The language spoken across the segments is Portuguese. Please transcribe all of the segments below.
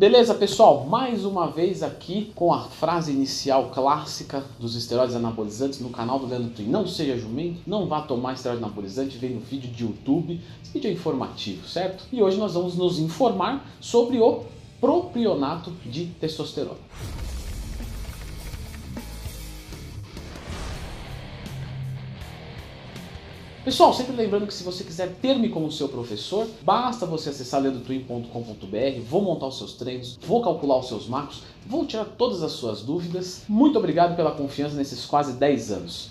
Beleza, pessoal? Mais uma vez aqui com a frase inicial clássica dos esteroides anabolizantes no canal do Leandro Twin. Não seja jumento, não vá tomar esteroide anabolizante, vem no vídeo de YouTube. Esse vídeo é informativo, certo? E hoje nós vamos nos informar sobre o propionato de testosterona. Pessoal, sempre lembrando que se você quiser ter-me como seu professor, basta você acessar leandrotwin.com.br, vou montar os seus treinos, vou calcular os seus macros, vou tirar todas as suas dúvidas. Muito obrigado pela confiança nesses quase 10 anos.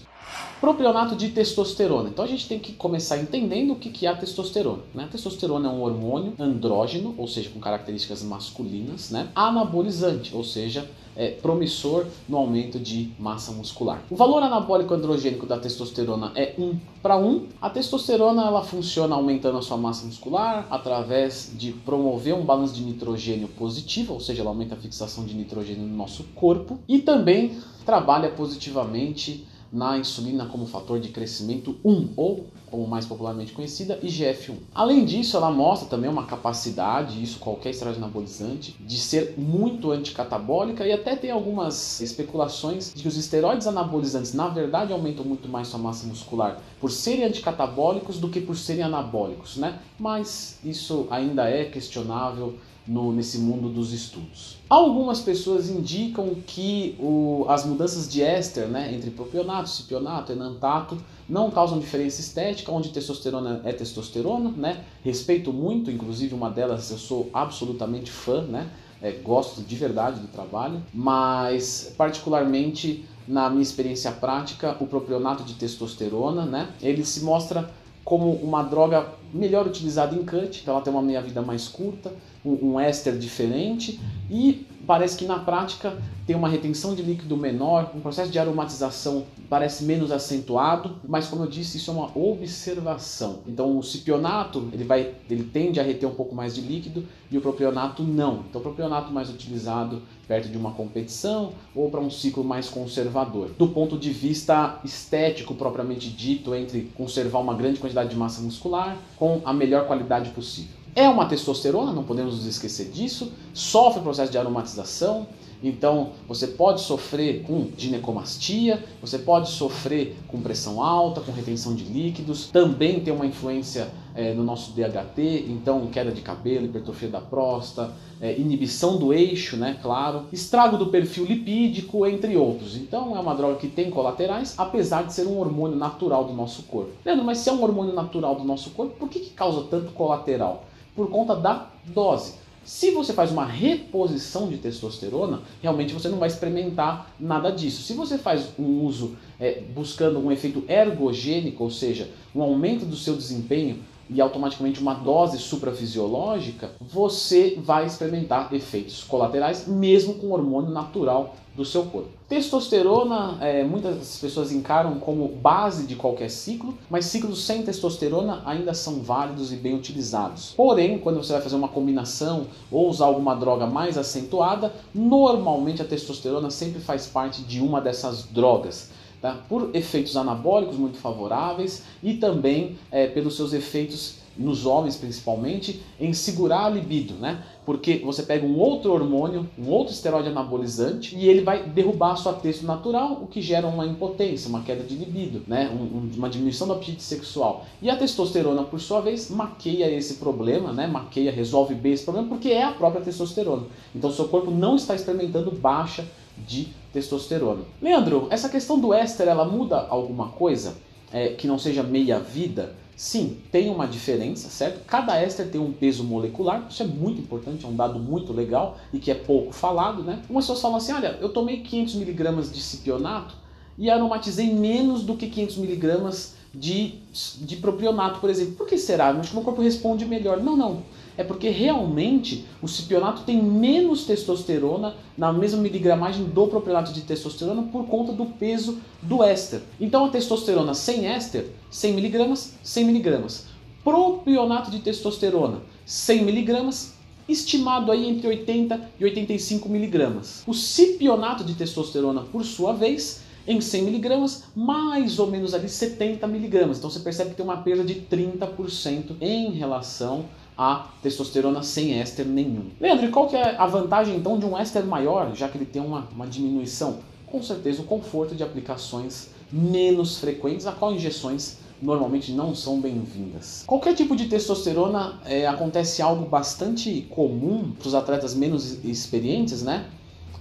Propionato de testosterona. Então a gente tem que começar entendendo o que é a testosterona. Né? A testosterona é um hormônio andrógeno, ou seja, com características masculinas, né? anabolizante, ou seja, é, promissor no aumento de massa muscular. O valor anabólico androgênico da testosterona é 1 para 1. A testosterona ela funciona aumentando a sua massa muscular através de promover um balanço de nitrogênio positivo, ou seja, ela aumenta a fixação de nitrogênio no nosso corpo e também trabalha positivamente na insulina como fator de crescimento 1, ou, como mais popularmente conhecida, IGF-1. Além disso, ela mostra também uma capacidade, isso qualquer esteroide anabolizante, de ser muito anticatabólica e até tem algumas especulações de que os esteroides anabolizantes, na verdade, aumentam muito mais sua massa muscular por serem anticatabólicos do que por serem anabólicos, né? Mas isso ainda é questionável no, nesse mundo dos estudos. Algumas pessoas indicam que o, as mudanças de éster né, entre propionato, cipionato, enantato não causam diferença estética, onde testosterona é testosterona, né? Respeito muito, inclusive uma delas eu sou absolutamente fã, né? É, gosto de verdade do trabalho, mas particularmente na minha experiência prática, o propionato de testosterona, né? Ele se mostra como uma droga melhor utilizada em cut, então ela tem uma meia-vida mais curta, um, um éster diferente e parece que na prática tem uma retenção de líquido menor, um processo de aromatização parece menos acentuado, mas como eu disse, isso é uma observação. Então o cipionato, ele vai ele tende a reter um pouco mais de líquido e o propionato não. Então o propionato mais utilizado perto de uma competição ou para um ciclo mais conservador. Do ponto de vista estético propriamente dito, entre conservar uma grande quantidade de massa muscular com a melhor qualidade possível. É uma testosterona, não podemos nos esquecer disso, sofre o processo de aromatização, então você pode sofrer com ginecomastia, você pode sofrer com pressão alta, com retenção de líquidos, também tem uma influência é, no nosso DHT, então queda de cabelo, hipertrofia da próstata, é, inibição do eixo, né, claro, estrago do perfil lipídico, entre outros. Então é uma droga que tem colaterais, apesar de ser um hormônio natural do nosso corpo. Leandro, mas se é um hormônio natural do nosso corpo, por que, que causa tanto colateral? Por conta da dose. Se você faz uma reposição de testosterona, realmente você não vai experimentar nada disso. Se você faz um uso é, buscando um efeito ergogênico, ou seja, um aumento do seu desempenho e automaticamente uma dose suprafisiológica, você vai experimentar efeitos colaterais, mesmo com hormônio natural do seu corpo. Testosterona, é, muitas pessoas encaram como base de qualquer ciclo, mas ciclos sem testosterona ainda são válidos e bem utilizados. Porém, quando você vai fazer uma combinação ou usar alguma droga mais acentuada, normalmente a testosterona sempre faz parte de uma dessas drogas. Tá? Por efeitos anabólicos muito favoráveis e também é, pelos seus efeitos nos homens principalmente, em segurar a libido, né? Porque você pega um outro hormônio, um outro esteroide anabolizante, e ele vai derrubar a sua texto natural, o que gera uma impotência, uma queda de libido, né? Um, uma diminuição do apetite sexual. E a testosterona, por sua vez, maqueia esse problema, né? Maqueia, resolve bem esse problema, porque é a própria testosterona. Então, seu corpo não está experimentando baixa de testosterona. Leandro, essa questão do éster, ela muda alguma coisa é, que não seja meia vida? Sim, tem uma diferença, certo? Cada éster tem um peso molecular, isso é muito importante, é um dado muito legal e que é pouco falado, né? Algumas pessoas falam assim, olha, eu tomei 500 miligramas de cipionato e aromatizei menos do que 500 miligramas de, de propionato, por exemplo. Por que será? Acho que meu corpo responde melhor. Não, não. É porque realmente o cipionato tem menos testosterona na mesma miligramagem do propionato de testosterona por conta do peso do éster. Então a testosterona sem éster, 100 miligramas, 100 miligramas. Propionato de testosterona, 100 miligramas, estimado aí entre 80 e 85 miligramas. O cipionato de testosterona, por sua vez, em 100 miligramas, mais ou menos ali 70 miligramas. Então você percebe que tem uma perda de 30% em relação a testosterona sem éster nenhum. Leandro, qual que é a vantagem então de um éster maior, já que ele tem uma, uma diminuição? Com certeza o conforto de aplicações menos frequentes, a qual injeções normalmente não são bem-vindas. Qualquer tipo de testosterona é, acontece algo bastante comum para os atletas menos experientes, né?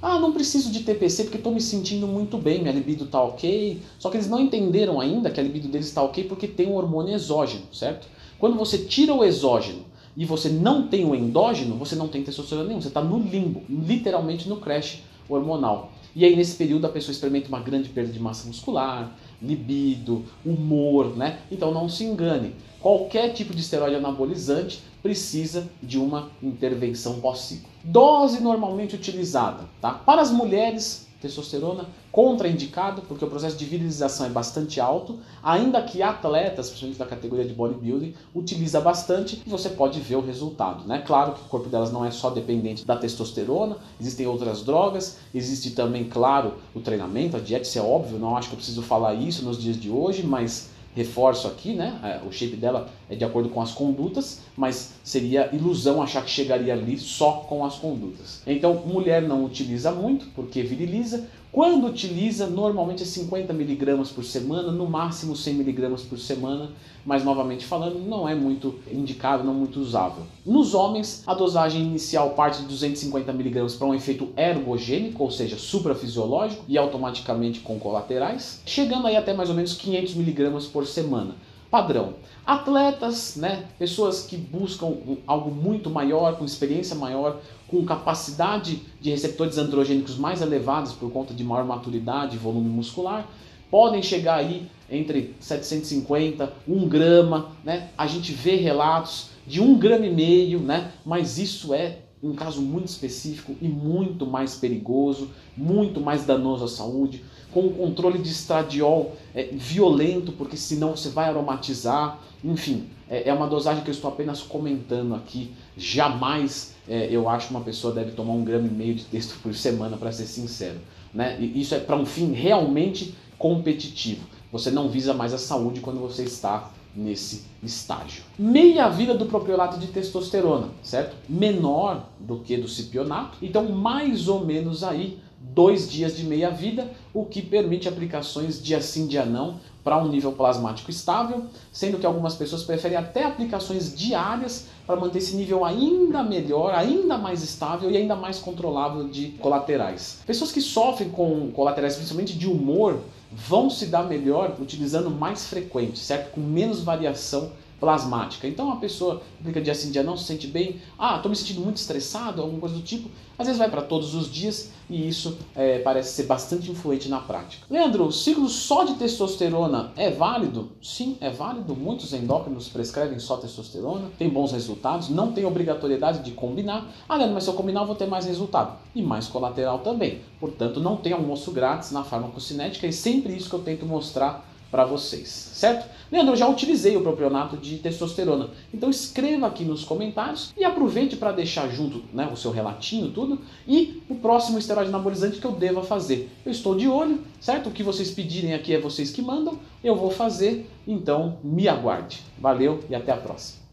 Ah, não preciso de TPC porque estou me sentindo muito bem, minha libido está ok. Só que eles não entenderam ainda que a libido deles está ok porque tem um hormônio exógeno, certo? Quando você tira o exógeno e você não tem o endógeno, você não tem testosterona nenhuma, você está no limbo, literalmente no crash hormonal. E aí nesse período a pessoa experimenta uma grande perda de massa muscular, libido, humor, né? Então não se engane. Qualquer tipo de esteroide anabolizante precisa de uma intervenção pós-ciclo. Dose normalmente utilizada, tá? Para as mulheres, testosterona contraindicado, porque o processo de virilização é bastante alto, ainda que atletas, principalmente da categoria de bodybuilding, utiliza bastante e você pode ver o resultado, né? Claro que o corpo delas não é só dependente da testosterona, existem outras drogas, existe também, claro, o treinamento, a dieta, isso é óbvio, não acho que eu preciso falar isso nos dias de hoje, mas reforço aqui, né? É, o shape dela é de acordo com as condutas, mas seria ilusão achar que chegaria ali só com as condutas. Então, mulher não utiliza muito porque viriliza. Quando utiliza, normalmente é 50 miligramas por semana, no máximo 100 miligramas por semana, mas novamente falando, não é muito indicado, não muito usável. Nos homens, a dosagem inicial parte de 250 miligramas para um efeito ergogênico, ou seja, suprafisiológico e automaticamente com colaterais, chegando aí até mais ou menos 500 miligramas por semana padrão. Atletas, né, pessoas que buscam algo muito maior, com experiência maior, com capacidade de receptores androgênicos mais elevados por conta de maior maturidade e volume muscular, podem chegar aí entre 750, 1 grama, né? A gente vê relatos de 1 grama e meio, né? Mas isso é um caso muito específico e muito mais perigoso, muito mais danoso à saúde com o controle de estradiol é, violento, porque senão você vai aromatizar. Enfim, é, é, uma dosagem que eu estou apenas comentando aqui. Jamais é, eu acho que uma pessoa deve tomar um grama e meio de texto por semana, para ser sincero. Né? E isso é para um fim realmente competitivo. Você não visa mais a saúde quando você está nesse estágio. Meia vida do propiolato de testosterona, certo? Menor do que do cipionato, então mais ou menos aí dois dias de meia-vida, o que permite aplicações dia sim, dia não, para um nível plasmático estável, sendo que algumas pessoas preferem até aplicações diárias para manter esse nível ainda melhor, ainda mais estável e ainda mais controlável de colaterais. Pessoas que sofrem com colaterais, principalmente de humor, vão se dar melhor utilizando mais frequente, certo? Com menos variação plasmática. Então a pessoa aplica dia sim, dia não, se sente bem, ah, estou me sentindo muito estressado, alguma coisa do tipo, às vezes vai para todos os dias e isso é, parece ser bastante influente na prática. Leandro, o ciclo só de testosterona é válido? Sim, é válido. Muitos endócrinos prescrevem só testosterona, tem bons resultados, não tem obrigatoriedade de combinar. Ah, Leandro, mas se eu combinar eu vou ter mais resultado e mais colateral também. Portanto, não tem almoço grátis na farmacocinética e sempre isso que eu tento mostrar para vocês, certo? Leandro, eu já utilizei o propionato de testosterona, então escreva aqui nos comentários e aproveite para deixar junto né, o seu relatinho, tudo, e o próximo esteroide anabolizante que eu deva fazer. Eu estou de olho, certo? O que vocês pedirem aqui é vocês que mandam, eu vou fazer, então me aguarde. Valeu e até a próxima.